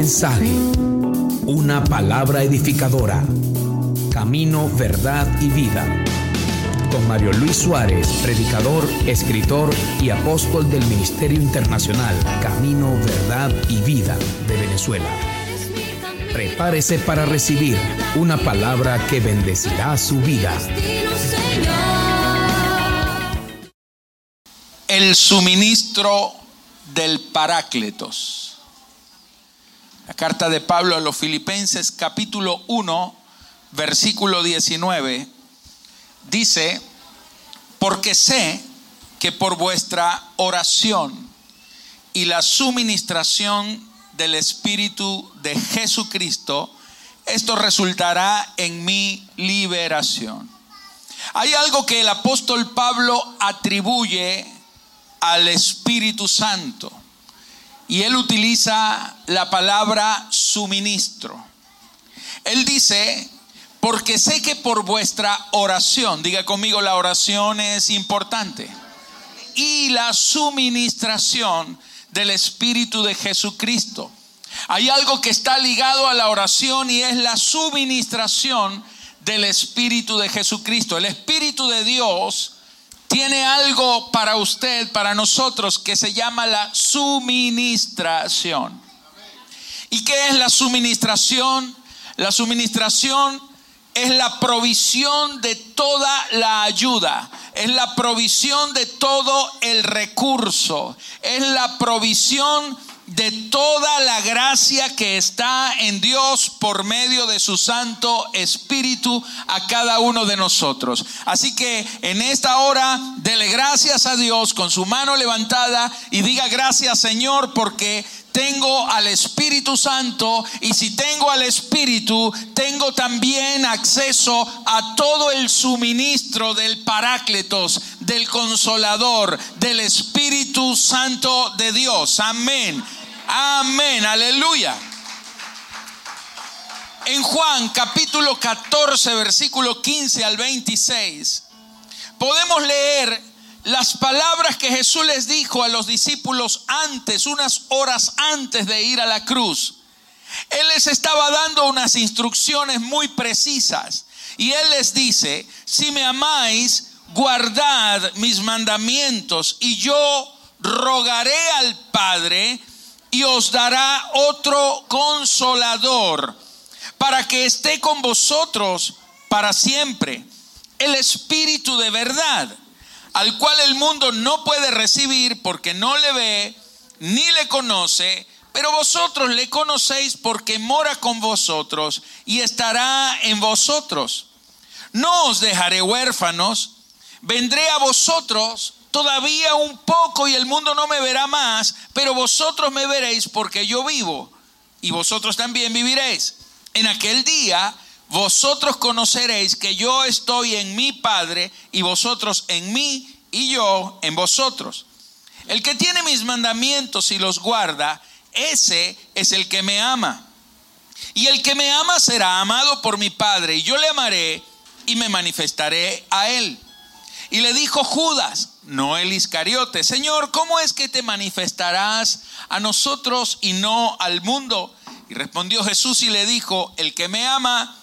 mensaje, una palabra edificadora. Camino, verdad y vida. Con Mario Luis Suárez, predicador, escritor y apóstol del Ministerio Internacional Camino, Verdad y Vida de Venezuela. Prepárese para recibir una palabra que bendecirá su vida. El suministro del Parácletos. La carta de Pablo a los Filipenses capítulo 1, versículo 19, dice, porque sé que por vuestra oración y la suministración del Espíritu de Jesucristo, esto resultará en mi liberación. Hay algo que el apóstol Pablo atribuye al Espíritu Santo y él utiliza la palabra suministro. Él dice, porque sé que por vuestra oración, diga conmigo, la oración es importante, y la suministración del Espíritu de Jesucristo. Hay algo que está ligado a la oración y es la suministración del Espíritu de Jesucristo. El Espíritu de Dios tiene algo para usted, para nosotros, que se llama la suministración. ¿Y qué es la suministración? La suministración es la provisión de toda la ayuda, es la provisión de todo el recurso, es la provisión de toda la gracia que está en Dios por medio de su Santo Espíritu a cada uno de nosotros. Así que en esta hora, dele gracias a Dios con su mano levantada y diga gracias Señor porque tengo al Espíritu Santo y si tengo al Espíritu, tengo también acceso a todo el suministro del Parácletos, del Consolador, del Espíritu Santo de Dios. Amén. Amén, aleluya. En Juan capítulo 14, versículo 15 al 26, podemos leer las palabras que Jesús les dijo a los discípulos antes, unas horas antes de ir a la cruz. Él les estaba dando unas instrucciones muy precisas. Y Él les dice, si me amáis, guardad mis mandamientos y yo rogaré al Padre y os dará otro consolador para que esté con vosotros para siempre. El Espíritu de verdad, al cual el mundo no puede recibir porque no le ve ni le conoce, pero vosotros le conocéis porque mora con vosotros y estará en vosotros. No os dejaré huérfanos, vendré a vosotros todavía un poco y el mundo no me verá más, pero vosotros me veréis porque yo vivo y vosotros también viviréis. En aquel día vosotros conoceréis que yo estoy en mi Padre y vosotros en mí y yo en vosotros. El que tiene mis mandamientos y los guarda, ese es el que me ama. Y el que me ama será amado por mi Padre y yo le amaré y me manifestaré a él. Y le dijo Judas, no el Iscariote, Señor, ¿cómo es que te manifestarás a nosotros y no al mundo? Y respondió Jesús y le dijo, el que me ama,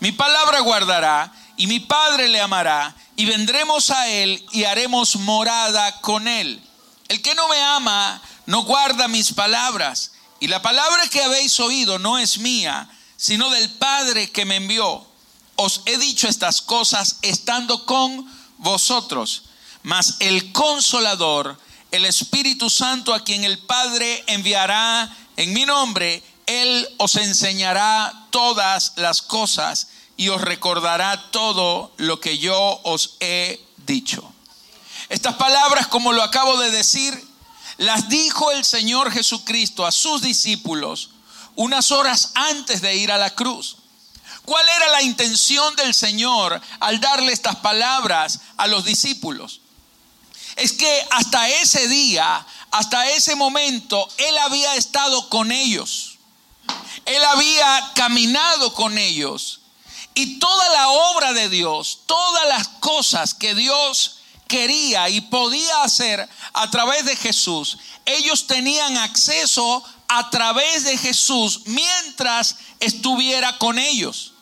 mi palabra guardará y mi Padre le amará y vendremos a él y haremos morada con él. El que no me ama, no guarda mis palabras. Y la palabra que habéis oído no es mía, sino del Padre que me envió. Os he dicho estas cosas estando con vosotros, mas el consolador, el Espíritu Santo a quien el Padre enviará en mi nombre, Él os enseñará todas las cosas y os recordará todo lo que yo os he dicho. Estas palabras, como lo acabo de decir, las dijo el Señor Jesucristo a sus discípulos unas horas antes de ir a la cruz. ¿Cuál era la intención del Señor al darle estas palabras a los discípulos? Es que hasta ese día, hasta ese momento, Él había estado con ellos. Él había caminado con ellos. Y toda la obra de Dios, todas las cosas que Dios quería y podía hacer a través de Jesús, ellos tenían acceso a través de Jesús mientras estuviera con ellos.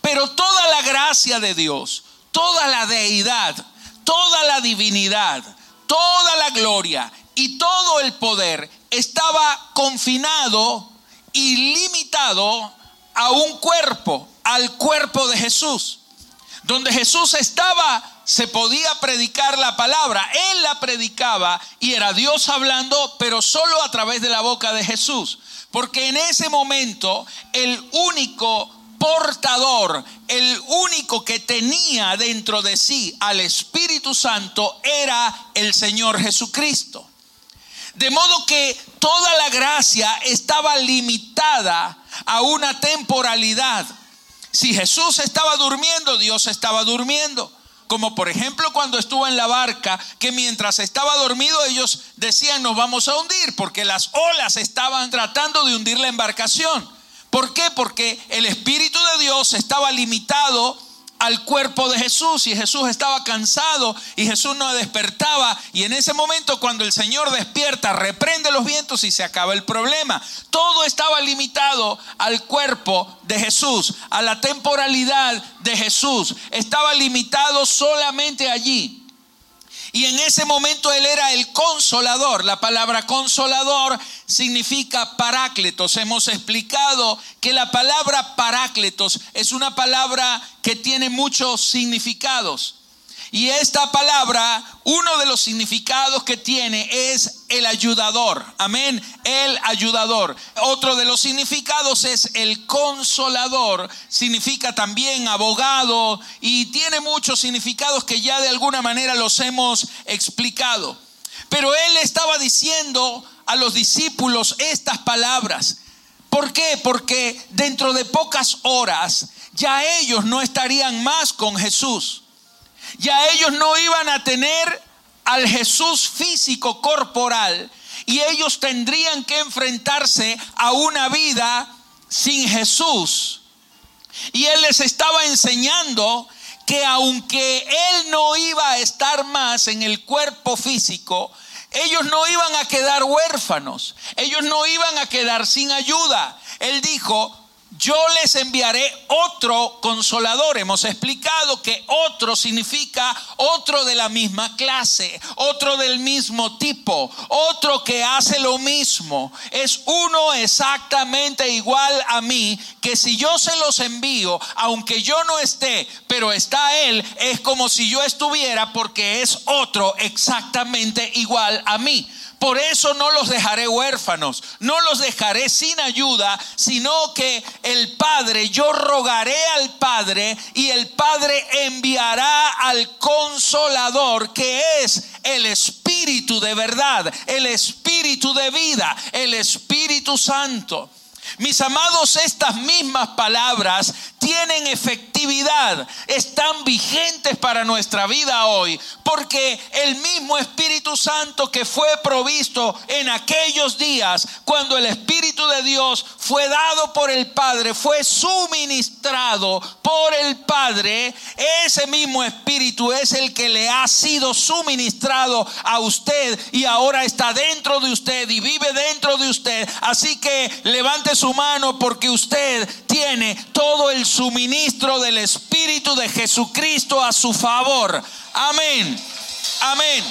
Pero toda la gracia de Dios, toda la deidad, toda la divinidad, toda la gloria y todo el poder estaba confinado y limitado a un cuerpo, al cuerpo de Jesús. Donde Jesús estaba, se podía predicar la palabra. Él la predicaba y era Dios hablando, pero solo a través de la boca de Jesús. Porque en ese momento el único portador, el único que tenía dentro de sí al Espíritu Santo era el Señor Jesucristo. De modo que toda la gracia estaba limitada a una temporalidad. Si Jesús estaba durmiendo, Dios estaba durmiendo. Como por ejemplo cuando estuvo en la barca, que mientras estaba dormido ellos decían nos vamos a hundir, porque las olas estaban tratando de hundir la embarcación. ¿Por qué? Porque el Espíritu de Dios estaba limitado al cuerpo de Jesús y Jesús estaba cansado y Jesús no despertaba y en ese momento cuando el Señor despierta reprende los vientos y se acaba el problema. Todo estaba limitado al cuerpo de Jesús, a la temporalidad de Jesús. Estaba limitado solamente allí. Y en ese momento Él era el consolador. La palabra consolador significa parácletos. Hemos explicado que la palabra parácletos es una palabra que tiene muchos significados. Y esta palabra, uno de los significados que tiene es el ayudador. Amén. El ayudador. Otro de los significados es el consolador. Significa también abogado y tiene muchos significados que ya de alguna manera los hemos explicado. Pero él estaba diciendo a los discípulos estas palabras. ¿Por qué? Porque dentro de pocas horas ya ellos no estarían más con Jesús ya ellos no iban a tener al Jesús físico corporal y ellos tendrían que enfrentarse a una vida sin Jesús. Y Él les estaba enseñando que aunque Él no iba a estar más en el cuerpo físico, ellos no iban a quedar huérfanos, ellos no iban a quedar sin ayuda. Él dijo, yo les enviaré otro consolador. Hemos explicado que otro significa otro de la misma clase, otro del mismo tipo, otro que hace lo mismo. Es uno exactamente igual a mí, que si yo se los envío, aunque yo no esté, pero está Él, es como si yo estuviera porque es otro exactamente igual a mí. Por eso no los dejaré huérfanos, no los dejaré sin ayuda, sino que el Padre, yo rogaré al Padre y el Padre enviará al consolador que es el Espíritu de verdad, el Espíritu de vida, el Espíritu Santo. Mis amados, estas mismas palabras tienen efectividad, están vigentes para nuestra vida hoy, porque el mismo Espíritu Santo que fue provisto en aquellos días, cuando el Espíritu de Dios fue dado por el Padre, fue suministrado por el Padre, ese mismo Espíritu es el que le ha sido suministrado a usted y ahora está dentro de usted y vive dentro de usted. Así que levante su mano porque usted tiene todo el suministro del Espíritu de Jesucristo a su favor. Amén. Amén.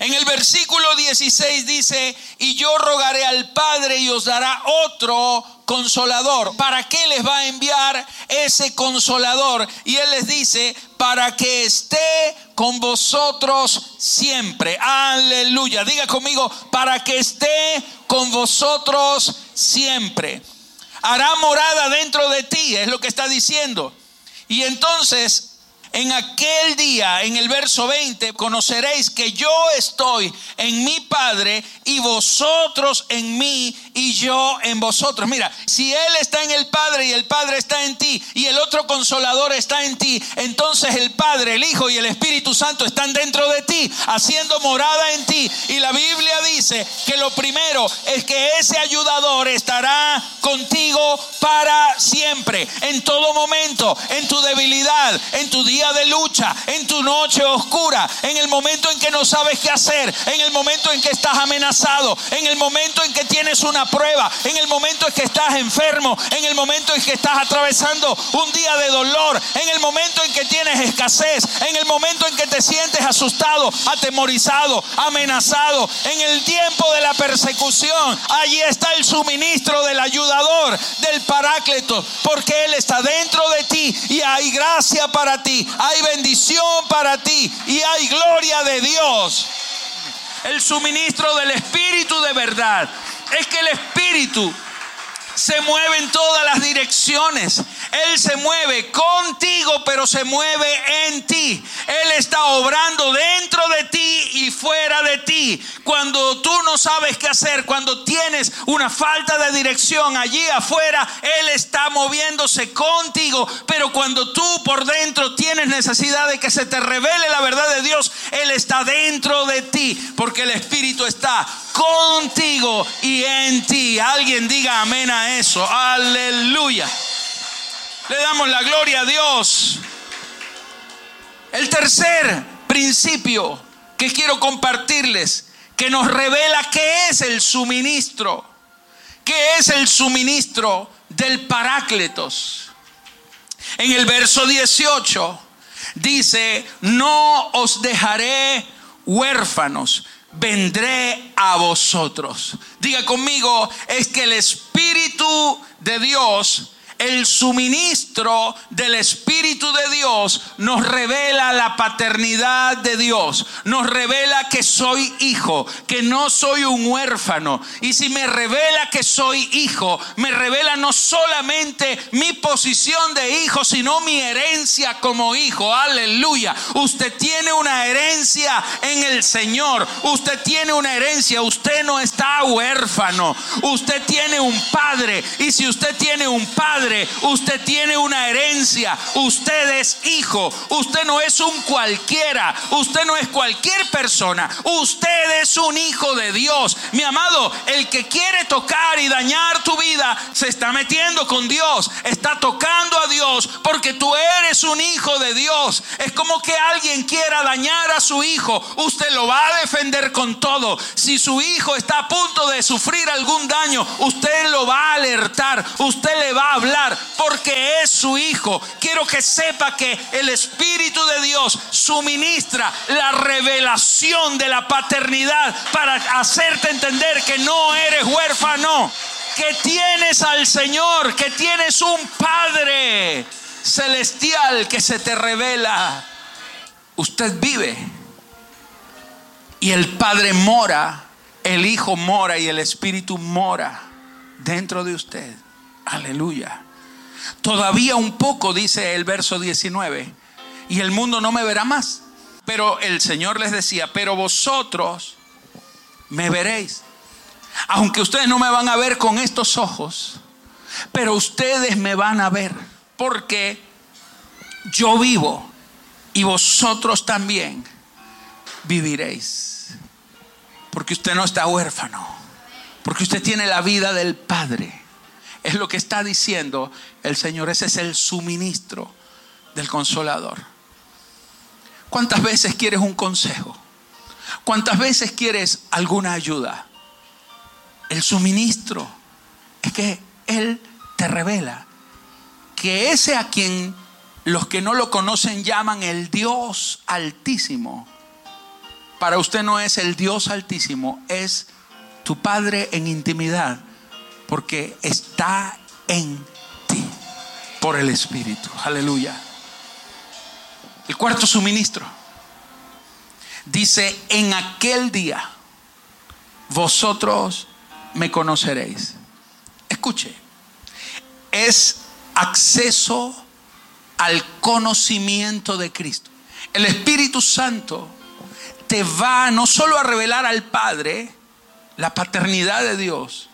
En el versículo 16 dice, y yo rogaré al Padre y os dará otro consolador. ¿Para qué les va a enviar ese consolador? Y Él les dice, para que esté con vosotros siempre. Aleluya. Diga conmigo, para que esté con vosotros siempre hará morada dentro de ti, es lo que está diciendo. Y entonces en aquel día, en el verso 20, conoceréis que yo estoy en mi Padre y vosotros en mí y yo en vosotros. Mira, si Él está en el Padre y el Padre está en ti y el otro consolador está en ti, entonces el Padre, el Hijo y el Espíritu Santo están dentro de ti, haciendo morada en ti. Y la Biblia dice que lo primero es que ese ayudador estará contigo para siempre, en todo momento, en tu debilidad, en tu día día de lucha, en tu noche oscura, en el momento en que no sabes qué hacer, en el momento en que estás amenazado, en el momento en que tienes una prueba, en el momento en que estás enfermo, en el momento en que estás atravesando un día de dolor, en el momento en que tienes escasez, en el momento en que te sientes asustado, atemorizado, amenazado, en el tiempo de la persecución, allí está el suministro del ayudador, del paráclito, porque Él está dentro de ti y hay gracia para ti, hay bendición para ti y hay gloria de Dios. El suministro del Espíritu de verdad. Es que el Espíritu se mueve en todas las direcciones. Él se mueve contigo, pero se mueve en ti. Él está obrando dentro de ti y fuera de ti. Cuando tú no sabes qué hacer, cuando tienes una falta de dirección allí afuera, Él está moviéndose contigo. Pero cuando tú por dentro tienes necesidad de que se te revele la verdad de Dios, Él está dentro de ti, porque el Espíritu está contigo y en ti. Alguien diga amén a eso. Aleluya. Le damos la gloria a Dios. El tercer principio que quiero compartirles, que nos revela qué es el suministro, qué es el suministro del Parácletos. En el verso 18 dice, no os dejaré huérfanos, vendré a vosotros. Diga conmigo, es que el Espíritu de Dios el suministro del Espíritu de Dios nos revela la paternidad de Dios, nos revela que soy hijo, que no soy un huérfano. Y si me revela que soy hijo, me revela no solamente mi posición de hijo, sino mi herencia como hijo. Aleluya. Usted tiene una herencia en el Señor. Usted tiene una herencia. Usted no está huérfano. Usted tiene un padre. Y si usted tiene un padre, usted tiene una herencia, usted es hijo, usted no es un cualquiera, usted no es cualquier persona, usted es un hijo de Dios. Mi amado, el que quiere tocar y dañar tu vida se está metiendo con Dios, está tocando a Dios porque tú eres un hijo de Dios. Es como que alguien quiera dañar a su hijo, usted lo va a defender con todo. Si su hijo está a punto de sufrir algún daño, usted lo va a alertar, usted le va a hablar porque es su hijo. Quiero que sepa que el Espíritu de Dios suministra la revelación de la paternidad para hacerte entender que no eres huérfano, que tienes al Señor, que tienes un Padre celestial que se te revela. Usted vive y el Padre mora, el Hijo mora y el Espíritu mora dentro de usted. Aleluya. Todavía un poco, dice el verso 19, y el mundo no me verá más. Pero el Señor les decía, pero vosotros me veréis. Aunque ustedes no me van a ver con estos ojos, pero ustedes me van a ver, porque yo vivo y vosotros también viviréis. Porque usted no está huérfano, porque usted tiene la vida del Padre. Es lo que está diciendo el Señor. Ese es el suministro del consolador. ¿Cuántas veces quieres un consejo? ¿Cuántas veces quieres alguna ayuda? El suministro es que Él te revela que ese a quien los que no lo conocen llaman el Dios altísimo, para usted no es el Dios altísimo, es tu Padre en intimidad porque está en ti por el Espíritu. Aleluya. El cuarto suministro dice, en aquel día vosotros me conoceréis. Escuche, es acceso al conocimiento de Cristo. El Espíritu Santo te va no solo a revelar al Padre la paternidad de Dios,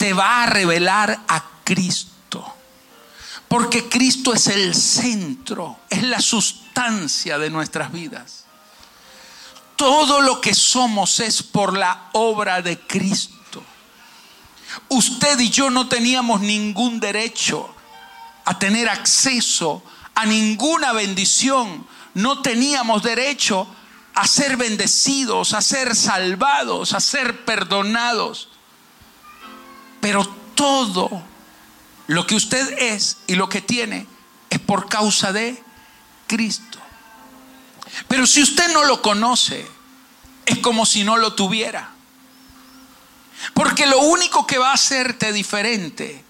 te va a revelar a Cristo. Porque Cristo es el centro, es la sustancia de nuestras vidas. Todo lo que somos es por la obra de Cristo. Usted y yo no teníamos ningún derecho a tener acceso a ninguna bendición, no teníamos derecho a ser bendecidos, a ser salvados, a ser perdonados. Pero todo lo que usted es y lo que tiene es por causa de Cristo. Pero si usted no lo conoce, es como si no lo tuviera. Porque lo único que va a hacerte diferente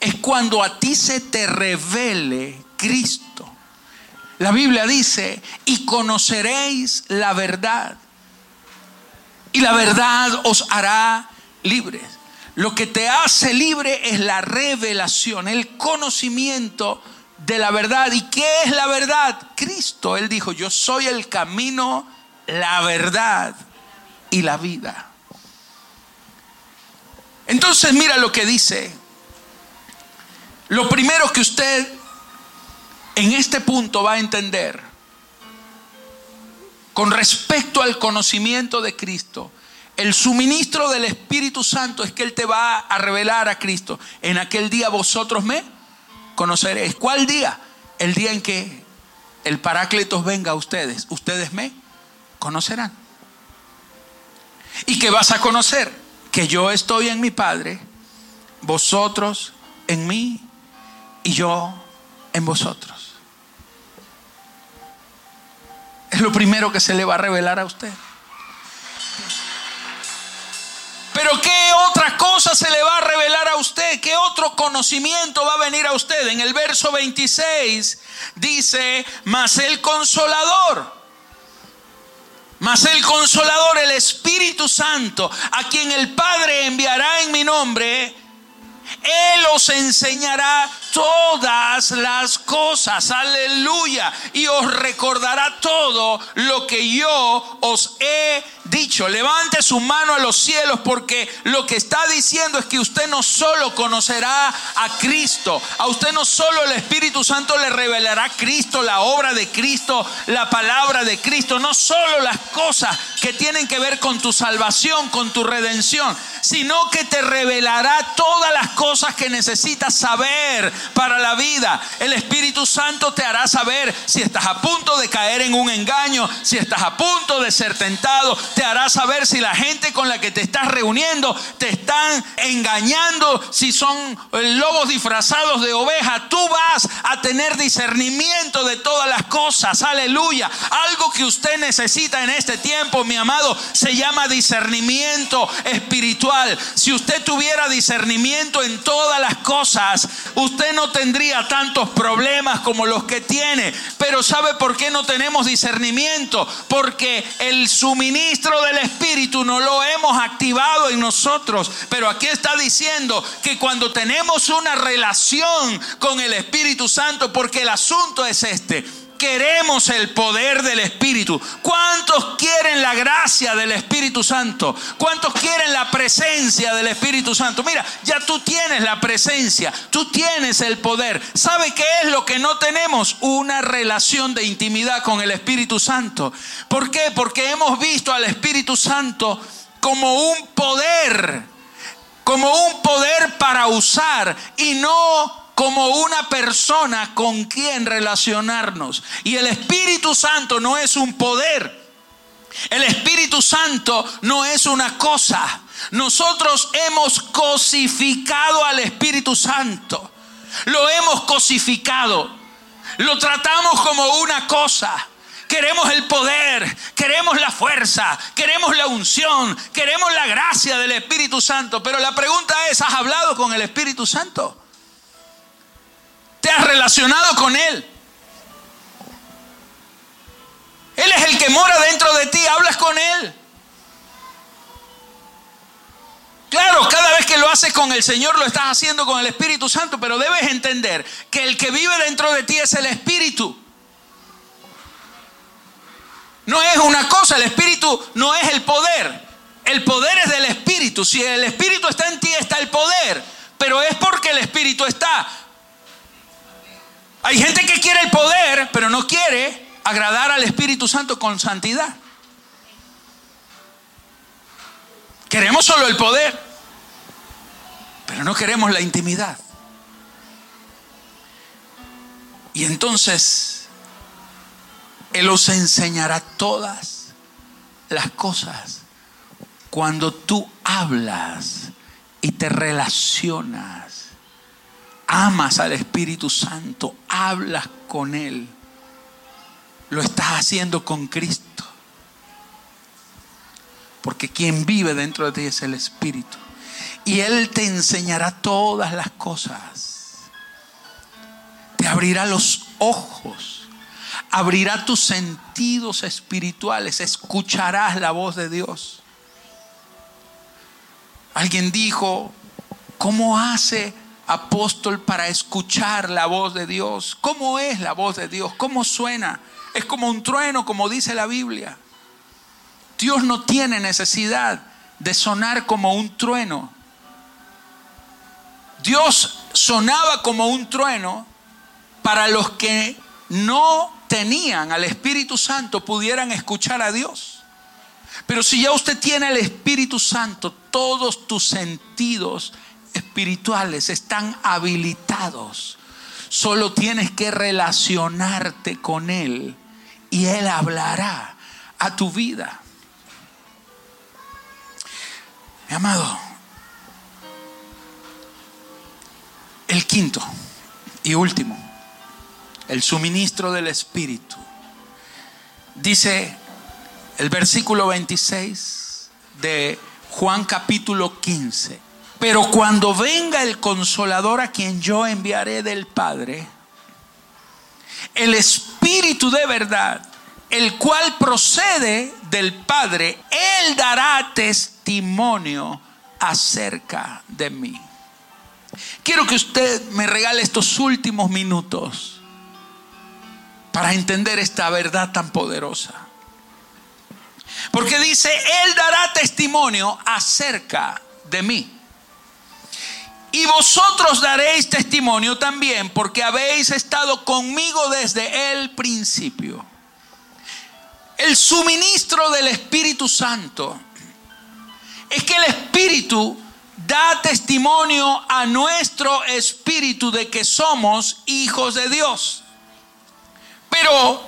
es cuando a ti se te revele Cristo. La Biblia dice, y conoceréis la verdad. Y la verdad os hará libres. Lo que te hace libre es la revelación, el conocimiento de la verdad. ¿Y qué es la verdad? Cristo. Él dijo, yo soy el camino, la verdad y la vida. Entonces mira lo que dice. Lo primero que usted en este punto va a entender con respecto al conocimiento de Cristo, el suministro del Espíritu Santo es que Él te va a revelar a Cristo. En aquel día vosotros me conoceréis. ¿Cuál día? El día en que el Paráclitos venga a ustedes. Ustedes me conocerán. ¿Y que vas a conocer? Que yo estoy en mi Padre, vosotros en mí y yo en vosotros. Es lo primero que se le va a revelar a usted. Pero ¿qué otra cosa se le va a revelar a usted? ¿Qué otro conocimiento va a venir a usted? En el verso 26 dice, mas el consolador. Mas el consolador, el Espíritu Santo, a quien el Padre enviará en mi nombre, Él os enseñará todas las cosas, aleluya, y os recordará todo lo que yo os he dicho. Levante su mano a los cielos porque lo que está diciendo es que usted no solo conocerá a Cristo, a usted no solo el Espíritu Santo le revelará Cristo, la obra de Cristo, la palabra de Cristo, no solo las cosas que tienen que ver con tu salvación, con tu redención, sino que te revelará todas las cosas que necesitas saber para la vida. El Espíritu Santo te hará saber si estás a punto de caer en un engaño, si estás a punto de ser tentado, te hará saber si la gente con la que te estás reuniendo te están engañando, si son eh, lobos disfrazados de oveja. Tú vas a tener discernimiento de todas las cosas. Aleluya. Algo que usted necesita en este tiempo, mi amado, se llama discernimiento espiritual. Si usted tuviera discernimiento en todas las cosas, usted no tendría tantos problemas como los que tiene. Pero ¿sabe por qué no tenemos discernimiento? Porque el suministro del Espíritu no lo hemos activado en nosotros. Pero aquí está diciendo que cuando tenemos una relación con el Espíritu Santo, porque el asunto es este, queremos el poder del Espíritu? ¿Cuántos quieren la gracia del Espíritu Santo? ¿Cuántos quieren la presencia del Espíritu Santo? Mira, ya tú tienes la presencia, tú tienes el poder. ¿Sabe qué es lo que no tenemos? Una relación de intimidad con el Espíritu Santo. ¿Por qué? Porque hemos visto al Espíritu Santo como un poder, como un poder para usar y no como una persona con quien relacionarnos. Y el Espíritu Santo no es un poder. El Espíritu Santo no es una cosa. Nosotros hemos cosificado al Espíritu Santo. Lo hemos cosificado. Lo tratamos como una cosa. Queremos el poder, queremos la fuerza, queremos la unción, queremos la gracia del Espíritu Santo. Pero la pregunta es, ¿has hablado con el Espíritu Santo? ¿Te has relacionado con Él? Él es el que mora dentro de ti, hablas con Él. Claro, cada vez que lo haces con el Señor lo estás haciendo con el Espíritu Santo, pero debes entender que el que vive dentro de ti es el Espíritu. No es una cosa, el Espíritu no es el poder. El poder es del Espíritu. Si el Espíritu está en ti, está el poder. Pero es porque el Espíritu está. Hay gente que quiere el poder, pero no quiere agradar al Espíritu Santo con santidad. Queremos solo el poder, pero no queremos la intimidad. Y entonces Él os enseñará todas las cosas cuando tú hablas y te relacionas, amas al Espíritu Santo, hablas con Él, lo estás haciendo con Cristo. Porque quien vive dentro de ti es el Espíritu. Y Él te enseñará todas las cosas. Te abrirá los ojos. Abrirá tus sentidos espirituales. Escucharás la voz de Dios. Alguien dijo, ¿cómo hace apóstol para escuchar la voz de Dios? ¿Cómo es la voz de Dios? ¿Cómo suena? Es como un trueno, como dice la Biblia. Dios no tiene necesidad de sonar como un trueno. Dios sonaba como un trueno para los que no tenían al Espíritu Santo pudieran escuchar a Dios. Pero si ya usted tiene el Espíritu Santo, todos tus sentidos espirituales están habilitados. Solo tienes que relacionarte con Él y Él hablará a tu vida. Mi amado, el quinto y último, el suministro del Espíritu. Dice el versículo 26 de Juan capítulo 15. Pero cuando venga el consolador a quien yo enviaré del Padre, el Espíritu de verdad, el cual procede del Padre, Él dará testimonio acerca de mí. Quiero que usted me regale estos últimos minutos para entender esta verdad tan poderosa. Porque dice, Él dará testimonio acerca de mí. Y vosotros daréis testimonio también porque habéis estado conmigo desde el principio. El suministro del Espíritu Santo es que el Espíritu da testimonio a nuestro espíritu de que somos hijos de Dios. Pero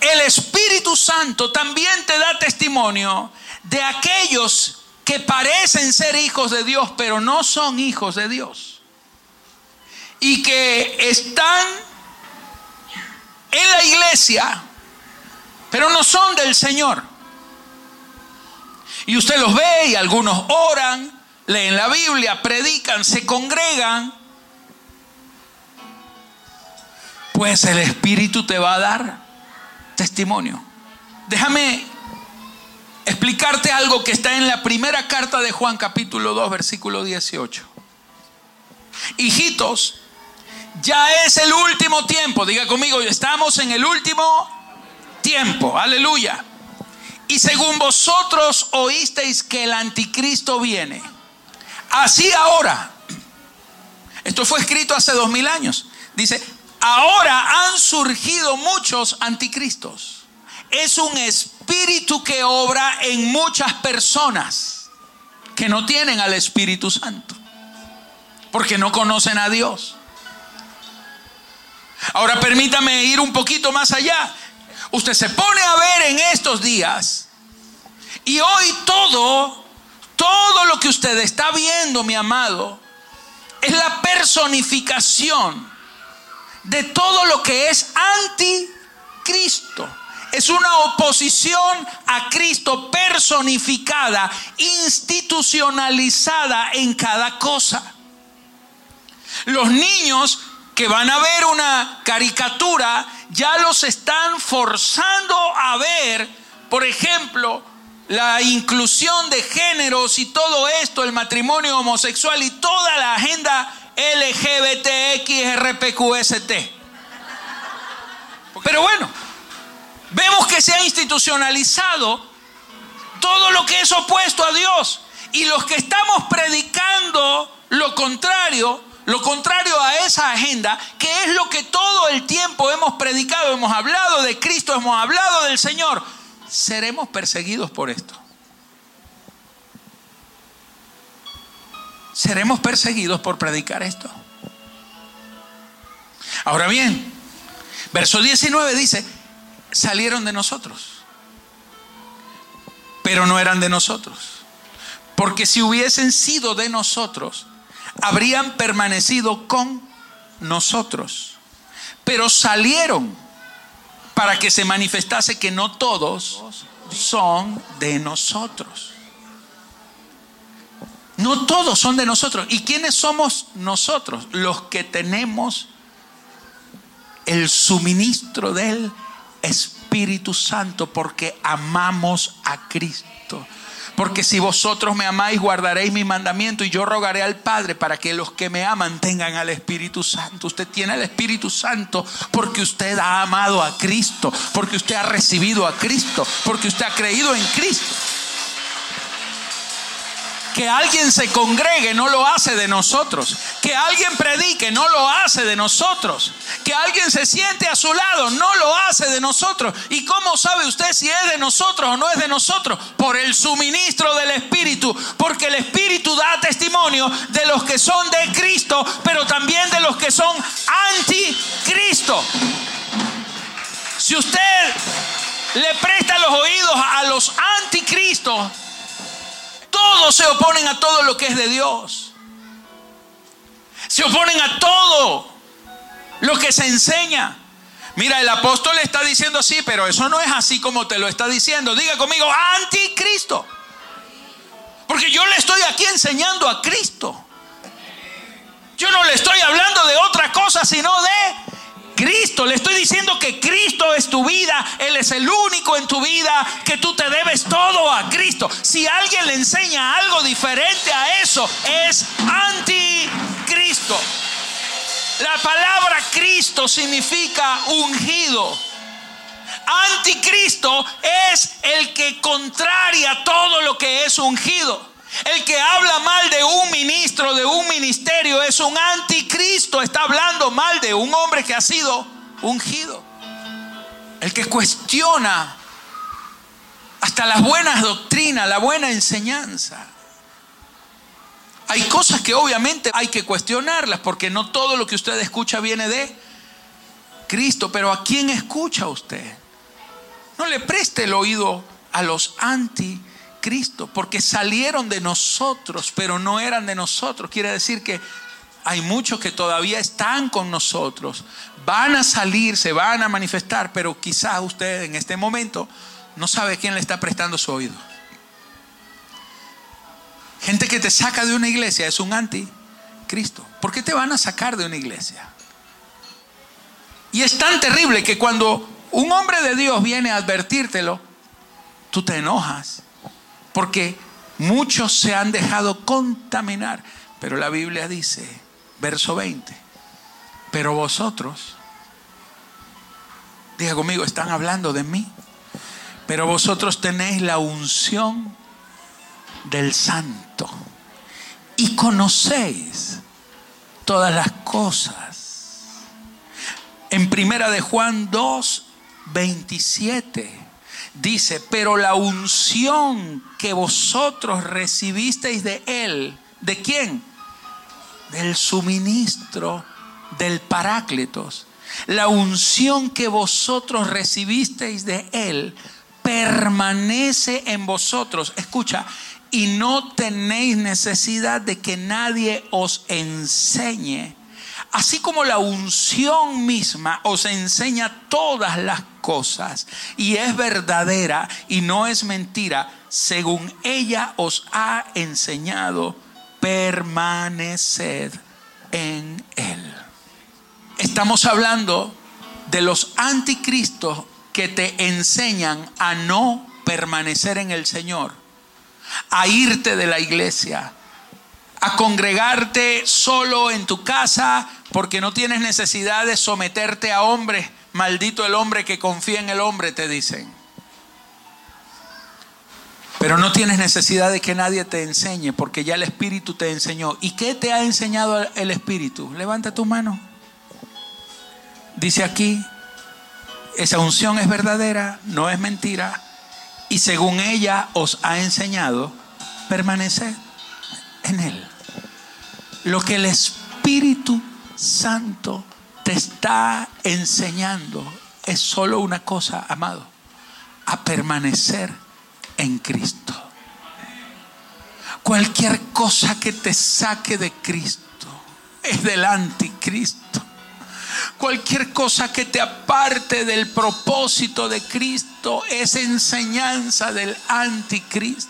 el Espíritu Santo también te da testimonio de aquellos que parecen ser hijos de Dios, pero no son hijos de Dios. Y que están en la iglesia, pero no son del Señor. Y usted los ve y algunos oran, leen la Biblia, predican, se congregan. Pues el Espíritu te va a dar testimonio. Déjame explicarte algo que está en la primera carta de Juan capítulo 2 versículo 18. Hijitos, ya es el último tiempo. Diga conmigo, estamos en el último tiempo. Aleluya. Y según vosotros oísteis que el anticristo viene. Así ahora. Esto fue escrito hace dos mil años. Dice, Ahora han surgido muchos anticristos. Es un espíritu que obra en muchas personas que no tienen al Espíritu Santo. Porque no conocen a Dios. Ahora permítame ir un poquito más allá. Usted se pone a ver en estos días y hoy todo, todo lo que usted está viendo, mi amado, es la personificación de todo lo que es anticristo. Es una oposición a Cristo personificada, institucionalizada en cada cosa. Los niños que van a ver una caricatura ya los están forzando a ver, por ejemplo, la inclusión de géneros y todo esto, el matrimonio homosexual y toda la agenda LGBTXRPQST. Pero bueno, se ha institucionalizado todo lo que es opuesto a Dios. Y los que estamos predicando lo contrario, lo contrario a esa agenda, que es lo que todo el tiempo hemos predicado, hemos hablado de Cristo, hemos hablado del Señor, seremos perseguidos por esto. seremos perseguidos por predicar esto. Ahora bien, Verso 19 dice, salieron de nosotros, pero no eran de nosotros. Porque si hubiesen sido de nosotros, habrían permanecido con nosotros. Pero salieron para que se manifestase que no todos son de nosotros. No todos son de nosotros. ¿Y quiénes somos nosotros? Los que tenemos el suministro del Espíritu Santo porque amamos a Cristo. Porque si vosotros me amáis, guardaréis mi mandamiento y yo rogaré al Padre para que los que me aman tengan al Espíritu Santo. Usted tiene el Espíritu Santo porque usted ha amado a Cristo, porque usted ha recibido a Cristo, porque usted ha creído en Cristo. Que alguien se congregue no lo hace de nosotros. Que alguien predique no lo hace de nosotros. Que alguien se siente a su lado no lo hace de nosotros. ¿Y cómo sabe usted si es de nosotros o no es de nosotros? Por el suministro del Espíritu. Porque el Espíritu da testimonio de los que son de Cristo, pero también de los que son anticristo. Si usted le presta los oídos a los anticristos, todos se oponen a todo lo que es de Dios. Se oponen a todo lo que se enseña. Mira, el apóstol está diciendo así, pero eso no es así como te lo está diciendo. Diga conmigo, anticristo. Porque yo le estoy aquí enseñando a Cristo. Yo no le estoy hablando de otra cosa, sino de Cristo. Le estoy diciendo que Cristo es tu vida. Él es el único en tu vida que tú te debes todo a Cristo. Si alguien le enseña algo diferente a eso, es anticristo. La palabra Cristo significa ungido. Anticristo es el que contraria todo lo que es ungido. El que habla mal de un ministro, de un ministerio, es un anticristo. Está hablando mal de un hombre que ha sido ungido. El que cuestiona hasta las buenas doctrinas, la buena enseñanza. Hay cosas que obviamente hay que cuestionarlas porque no todo lo que usted escucha viene de Cristo, pero ¿a quién escucha usted? No le preste el oído a los anti Cristo, porque salieron de nosotros, pero no eran de nosotros. Quiere decir que hay muchos que todavía están con nosotros, van a salir, se van a manifestar, pero quizás usted en este momento no sabe quién le está prestando su oído. Gente que te saca de una iglesia es un anticristo. ¿Por qué te van a sacar de una iglesia? Y es tan terrible que cuando un hombre de Dios viene a advertírtelo, tú te enojas porque muchos se han dejado contaminar. Pero la Biblia dice, verso 20, pero vosotros, diga conmigo, están hablando de mí, pero vosotros tenéis la unción del santo y conocéis todas las cosas. En primera de Juan 2, 27 dice, pero la unción que vosotros recibisteis de Él, ¿de quién? Del suministro del Paráclitos. La unción que vosotros recibisteis de Él permanece en vosotros. Escucha, y no tenéis necesidad de que nadie os enseñe. Así como la unción misma os enseña todas las cosas y es verdadera y no es mentira, según ella os ha enseñado, permaneced en él. Estamos hablando de los anticristos que te enseñan a no permanecer en el Señor, a irte de la iglesia, a congregarte solo en tu casa porque no tienes necesidad de someterte a hombres Maldito el hombre que confía en el hombre, te dicen. Pero no tienes necesidad de que nadie te enseñe, porque ya el Espíritu te enseñó. ¿Y qué te ha enseñado el Espíritu? Levanta tu mano. Dice aquí, esa unción es verdadera, no es mentira, y según ella os ha enseñado, permanece en él. Lo que el Espíritu Santo te está enseñando es solo una cosa, amado, a permanecer en Cristo. Cualquier cosa que te saque de Cristo es del anticristo. Cualquier cosa que te aparte del propósito de Cristo es enseñanza del anticristo.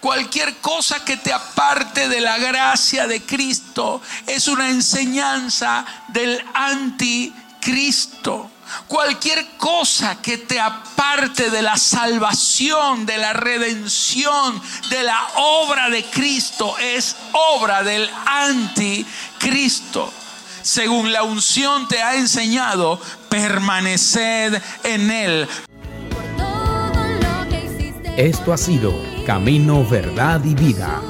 Cualquier cosa que te aparte de la gracia de Cristo es una enseñanza del anticristo. Cualquier cosa que te aparte de la salvación, de la redención, de la obra de Cristo es obra del anticristo. Según la unción te ha enseñado, permaneced en él. Esto ha sido Camino, Verdad y Vida.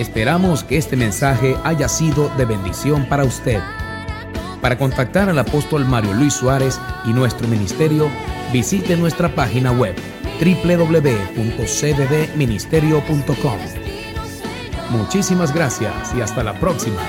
Esperamos que este mensaje haya sido de bendición para usted. Para contactar al apóstol Mario Luis Suárez y nuestro ministerio, visite nuestra página web www.cddministerio.com. Muchísimas gracias y hasta la próxima.